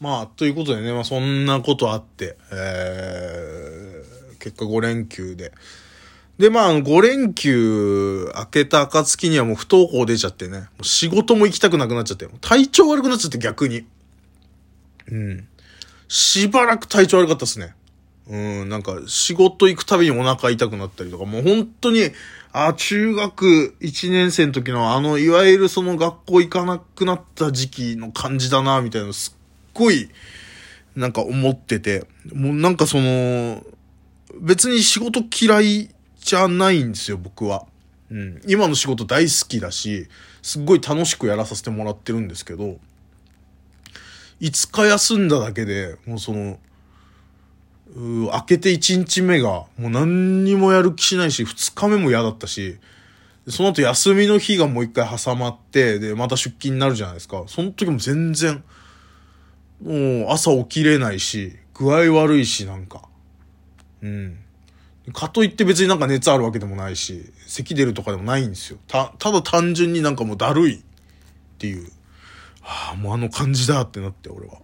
まあ、ということでね、まあそんなことあって、えー、結果5連休で。で、まあ、5連休明けた暁にはもう不登校出ちゃってね、もう仕事も行きたくなくなっちゃって、体調悪くなっちゃって逆に。うん。しばらく体調悪かったっすね。うん、なんか仕事行くたびにお腹痛くなったりとか、もう本当に、あ、中学1年生の時のあの、いわゆるその学校行かなくなった時期の感じだな、みたいなごい、なんか思ってて、もうなんかその、別に仕事嫌いじゃないんですよ、僕は。うん。今の仕事大好きだし、すっごい楽しくやらさせてもらってるんですけど、5日休んだだけで、もうその、うー明けて1日目が、もう何にもやる気しないし、2日目も嫌だったし、その後休みの日がもう一回挟まって、で、また出勤になるじゃないですか。その時も全然、もう朝起きれないし、具合悪いし、なんか。うん。かといって別になんか熱あるわけでもないし、咳出るとかでもないんですよ。た、ただ単純になんかもうだるいっていう。はあ、もうあの感じだってなって、俺は。だか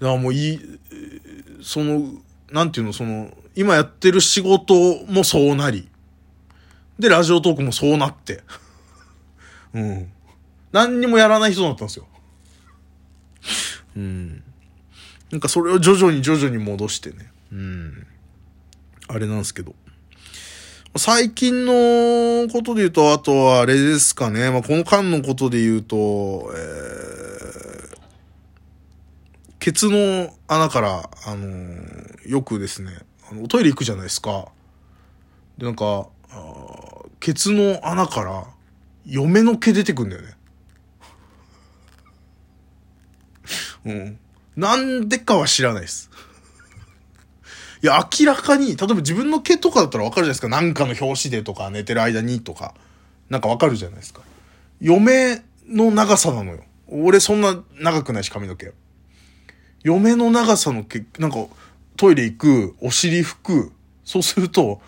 らもういい、その、なんていうの、その、今やってる仕事もそうなり、で、ラジオトークもそうなって。うん。何にもやらない人だったんですよ。うん。なんかそれを徐々に徐々に戻してね。うん。あれなんですけど。最近のことで言うと、あとはあれですかね。まあ、この間のことで言うと、えー、ケツの穴から、あのーよくですね、あのおトイレ行くじゃないですか。で、なんか、ケツの穴から、嫁の毛出てくんだよね。うん。なんでかは知らないです。いや、明らかに、例えば自分の毛とかだったらわかるじゃないですか。なんかの表紙でとか、寝てる間にとか、なんかわかるじゃないですか。嫁の長さなのよ。俺そんな長くないし、髪の毛。嫁の長さの毛、なんか、トイレ行く、お尻拭く、そうすると、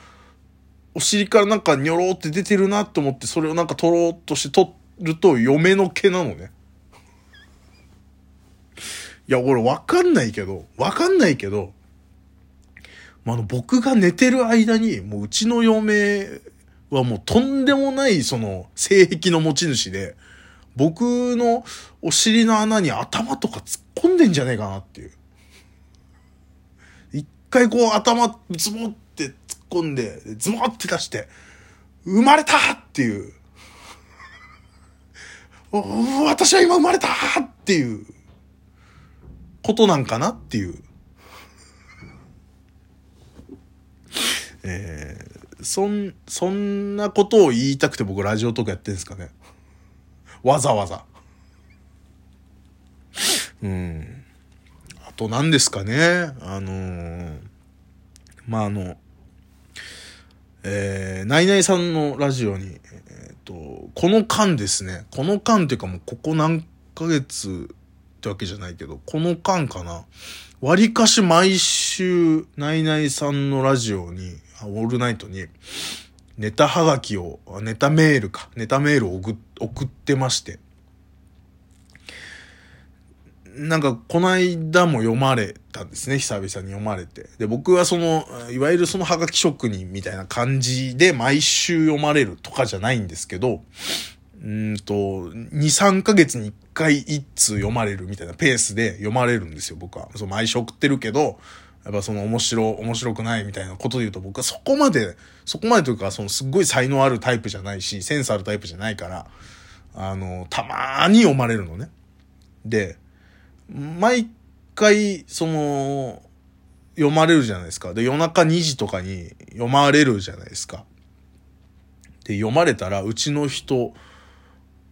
お尻からなんかニョロって出てるなって思って、それをなんか取ろうとして取ると、嫁の毛なのね。いや、俺わかんないけど、わかんないけど、まあ、あの、僕が寝てる間に、もううちの嫁はもうとんでもない、その、性癖の持ち主で、僕のお尻の穴に頭とか突っ込んでんじゃねえかなっていう。一回こう頭、ズボって突っ込んで、ズボって出して、生まれたっていう。私は今生まれたっていうことなんかなっていう。えー、そん、そんなことを言いたくて僕ラジオトークやってんですかね。わざわざ。うん。あと何ですかね。あのーまあ、あの、えー、ナイナイさんのラジオに、えっ、と、この間ですね。この間っていうかもうここ何ヶ月ってわけじゃないけど、この間かな。割かし毎週、ナイナイさんのラジオに、オールナイトに、ネタはがきを、ネタメールか、ネタメールを送っ送ってまして。なんか、この間も読まれたんですね、久々に読まれて。で、僕はその、いわゆるそのハガキ職人みたいな感じで毎週読まれるとかじゃないんですけど、うんと、2、3ヶ月に1回1通読まれるみたいなペースで読まれるんですよ、僕は。そう、毎週送ってるけど、やっぱその面白、面白くないみたいなことで言うと僕はそこまで、そこまでというか、そのすっごい才能あるタイプじゃないし、センスあるタイプじゃないから、あの、たまーに読まれるのね。で、毎回、その、読まれるじゃないですか。で、夜中2時とかに読まれるじゃないですか。で、読まれたら、うちの人、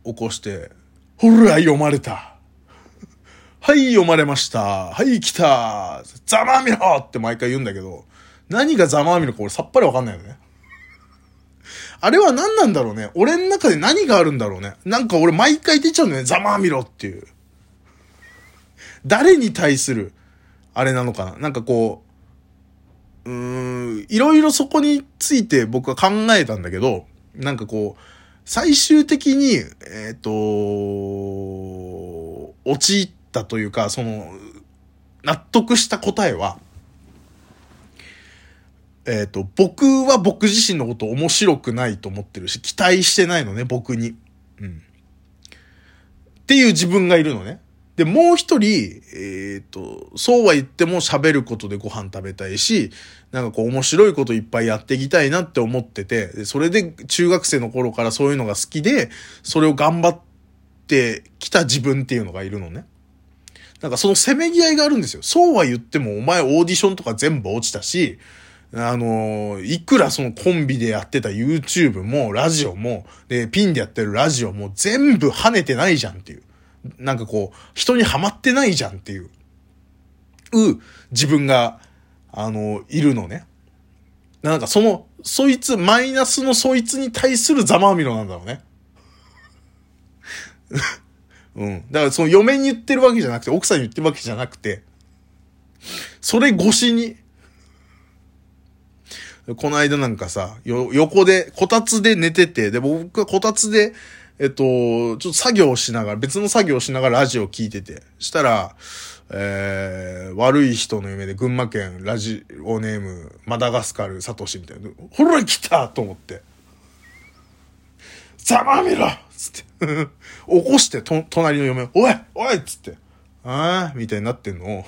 起こして、ほら、読まれた。はい、読まれました。はい、来た。ざまあみろって毎回言うんだけど、何がざまあみろか俺さっぱりわかんないよね。あれは何なんだろうね。俺の中で何があるんだろうね。なんか俺毎回出ちゃうんだよね。ざまあみろっていう。誰に対する、あれなのかな。なんかこう、うーん、いろいろそこについて僕は考えたんだけど、なんかこう、最終的に、えっ、と、陥ったというか、その、納得した答えは、えっ、と、僕は僕自身のこと面白くないと思ってるし、期待してないのね、僕に。うん。っていう自分がいるのね。で、もう一人、えっ、と、そうは言っても喋ることでご飯食べたいし、なんかこう面白いこといっぱいやっていきたいなって思ってて、それで中学生の頃からそういうのが好きで、それを頑張ってきた自分っていうのがいるのね。なんかそのせめぎ合いがあるんですよ。そうは言ってもお前オーディションとか全部落ちたし、あのいくらそのコンビでやってた YouTube も、ラジオも、で、ピンでやってるラジオも全部跳ねてないじゃんっていう。なんかこう、人にはまってないじゃんっていう、う、自分が、あの、いるのね。なんかその、そいつ、マイナスのそいつに対するざまみろなんだろうね。うん。だからその嫁に言ってるわけじゃなくて、奥さんに言ってるわけじゃなくて、それ越しに、この間なんかさ、よ、横で、こたつで寝てて、で、僕はこたつで、えっと、ちょっと作業しながら、別の作業しながらラジオ聞いてて、したら、えー、悪い人の夢で群馬県ラジオネーム、マダガスカルサトシみたいな、ほら来たと思って。ざまみろつって。起こしてと、隣の嫁、おいおいつって、ああみたいになってんの。を、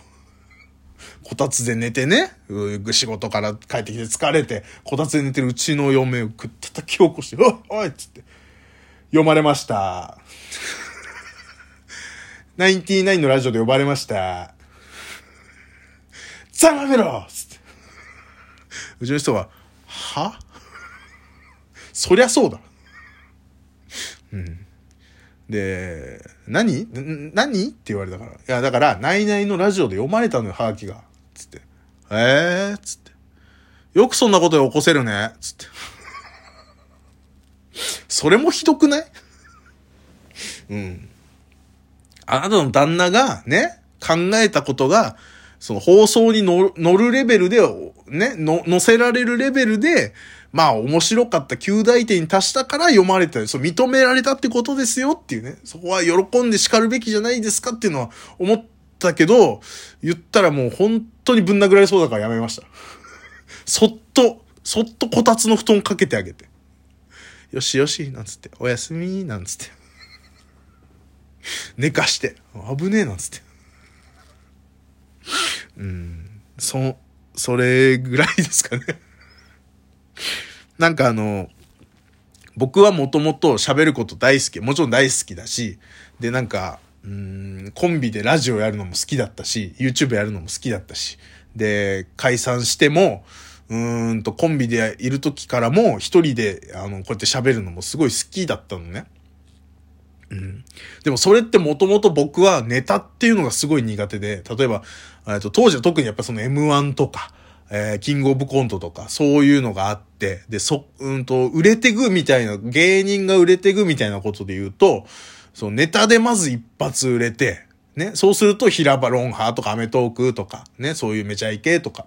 こたつで寝てね、仕事から帰ってきて疲れて、こたつで寝てるうちの嫁をくったたき起こして、おいおいつって、読まれました。ナインティナインのラジオで呼ばれました。ざまめろつって。うちの人は、は?そりゃそうだ。うん。で、何?何?って言われたから。いや、だから、ナイナイのラジオで読まれたのよ、ハーキが。つって。えー、つって。よくそんなことで起こせるね。つって。それもひどくない？うん。あなたの旦那がね、考えたことが、その放送に乗るレベルで、ね、乗せられるレベルで、まあ面白かった9大点に達したから読まれた、そう認められたってことですよっていうね。そこは喜んで叱るべきじゃないですかっていうのは思ったけど、言ったらもう本当にぶん殴られそうだからやめました。そっと、そっとこたつの布団かけてあげて。よしよし、なんつって、おやすみ、なんつって。寝かして、危ねえ、なんつって。うん、そ、それぐらいですかね なんかあの、僕はもともと喋ること大好き。もちろん大好きだし、で、なんか、うん、コンビでラジオやるのも好きだったし、YouTube やるのも好きだったし、で、解散しても、うんと、コンビでいる時からも、一人で、あの、こうやって喋るのもすごい好きだったのね。うん。でもそれってもともと僕はネタっていうのがすごい苦手で、例えば、えっと、当時は特にやっぱその M1 とか、えー、キングオブコントとか、そういうのがあって、で、そ、うんと、売れてぐみたいな、芸人が売れてぐみたいなことで言うと、そのネタでまず一発売れて、ね、そうすると平場ロンハーとかアメトークとか、ね、そういうめちゃイケとか、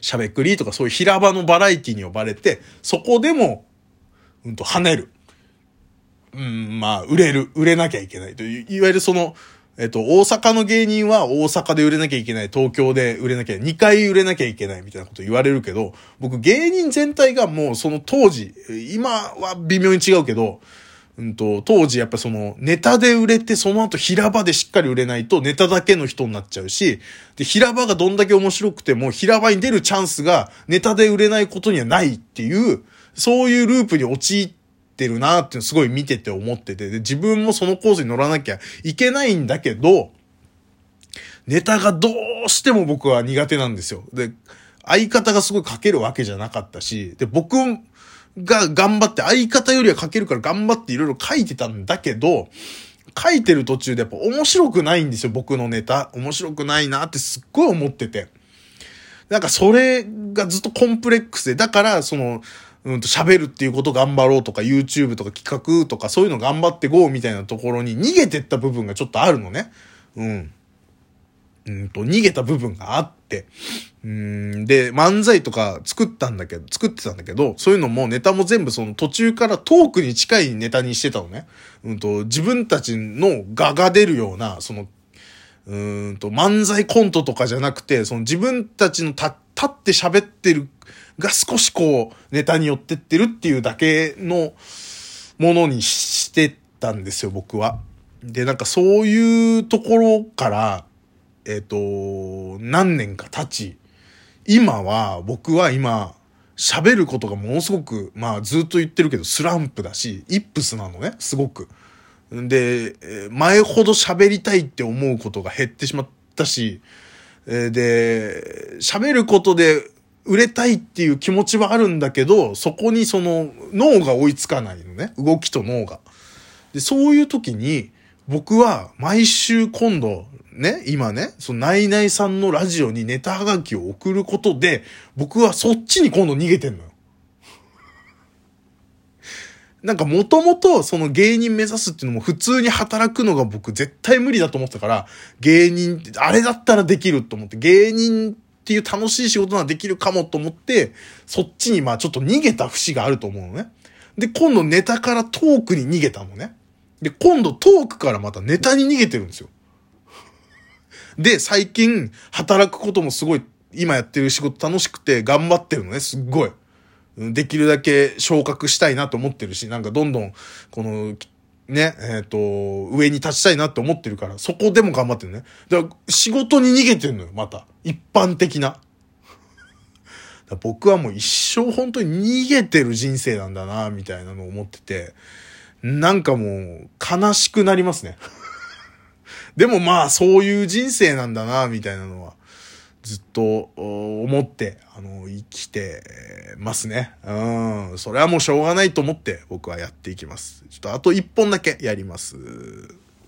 しゃべくりとかそういう平場のバラエティに呼ばれて、そこでも、うんと跳ねる。うん、まあ、売れる、売れなきゃいけないと。いう、いわゆるその、えっと、大阪の芸人は大阪で売れなきゃいけない、東京で売れなきゃ、2回売れなきゃいけないみたいなこと言われるけど、僕芸人全体がもうその当時、今は微妙に違うけど、うんと、当時やっぱそのネタで売れてその後平場でしっかり売れないとネタだけの人になっちゃうし、で、平場がどんだけ面白くても平場に出るチャンスがネタで売れないことにはないっていう、そういうループに陥ってるなってすごい見てて思ってて、で、自分もそのコースに乗らなきゃいけないんだけど、ネタがどうしても僕は苦手なんですよ。で、相方がすごい書けるわけじゃなかったし、で、僕が頑張って、相方よりは書けるから頑張っていろいろ書いてたんだけど、書いてる途中でやっぱ面白くないんですよ、僕のネタ。面白くないなってすっごい思ってて。なんかそれがずっとコンプレックスで、だからその、うんと喋るっていうこと頑張ろうとか YouTube とか企画とかそういうの頑張ってこうみたいなところに逃げてった部分がちょっとあるのね。うん。うんと、逃げた部分があって、うん、で、漫才とか作ったんだけど、作ってたんだけど、そういうのもネタも全部その途中からトークに近いネタにしてたのね。うんと、自分たちの画が出るような、そのうんと、漫才コントとかじゃなくて、その自分たちの立って喋ってるが少しこう、ネタに寄ってってるっていうだけのものにしてたんですよ、僕は。で、なんかそういうところから、えっ、ー、と、何年か経ち、今は、僕は今、喋ることがものすごく、まあずっと言ってるけど、スランプだし、イップスなのね、すごく。で、前ほど喋りたいって思うことが減ってしまったし、で、喋ることで売れたいっていう気持ちはあるんだけど、そこにその脳が追いつかないのね。動きと脳が。で、そういう時に、僕は毎週今度、ね、今ね、そのナイナイさんのラジオにネタはがきを送ることで、僕はそっちに今度逃げてんのよ。なんかもともとその芸人目指すっていうのも普通に働くのが僕絶対無理だと思ってたから、芸人あれだったらできると思って、芸人っていう楽しい仕事ならできるかもと思って、そっちにまあちょっと逃げた節があると思うのね。で、今度ネタからトークに逃げたのね。で、今度トークからまたネタに逃げてるんですよ。で、最近働くこともすごい、今やってる仕事楽しくて頑張ってるのね、すっごい。できるだけ昇格したいなと思ってるし、なんかどんどん、この、ね、えっ、ー、と、上に立ちたいなって思ってるから、そこでも頑張ってるね。だから、仕事に逃げてるのよ、また。一般的な。僕はもう一生本当に逃げてる人生なんだな、みたいなのを思ってて、なんかもう悲しくなりますね。でもまあそういう人生なんだな、みたいなのはずっと思って、あの、生きてますね。うん。それはもうしょうがないと思って僕はやっていきます。ちょっとあと一本だけやります。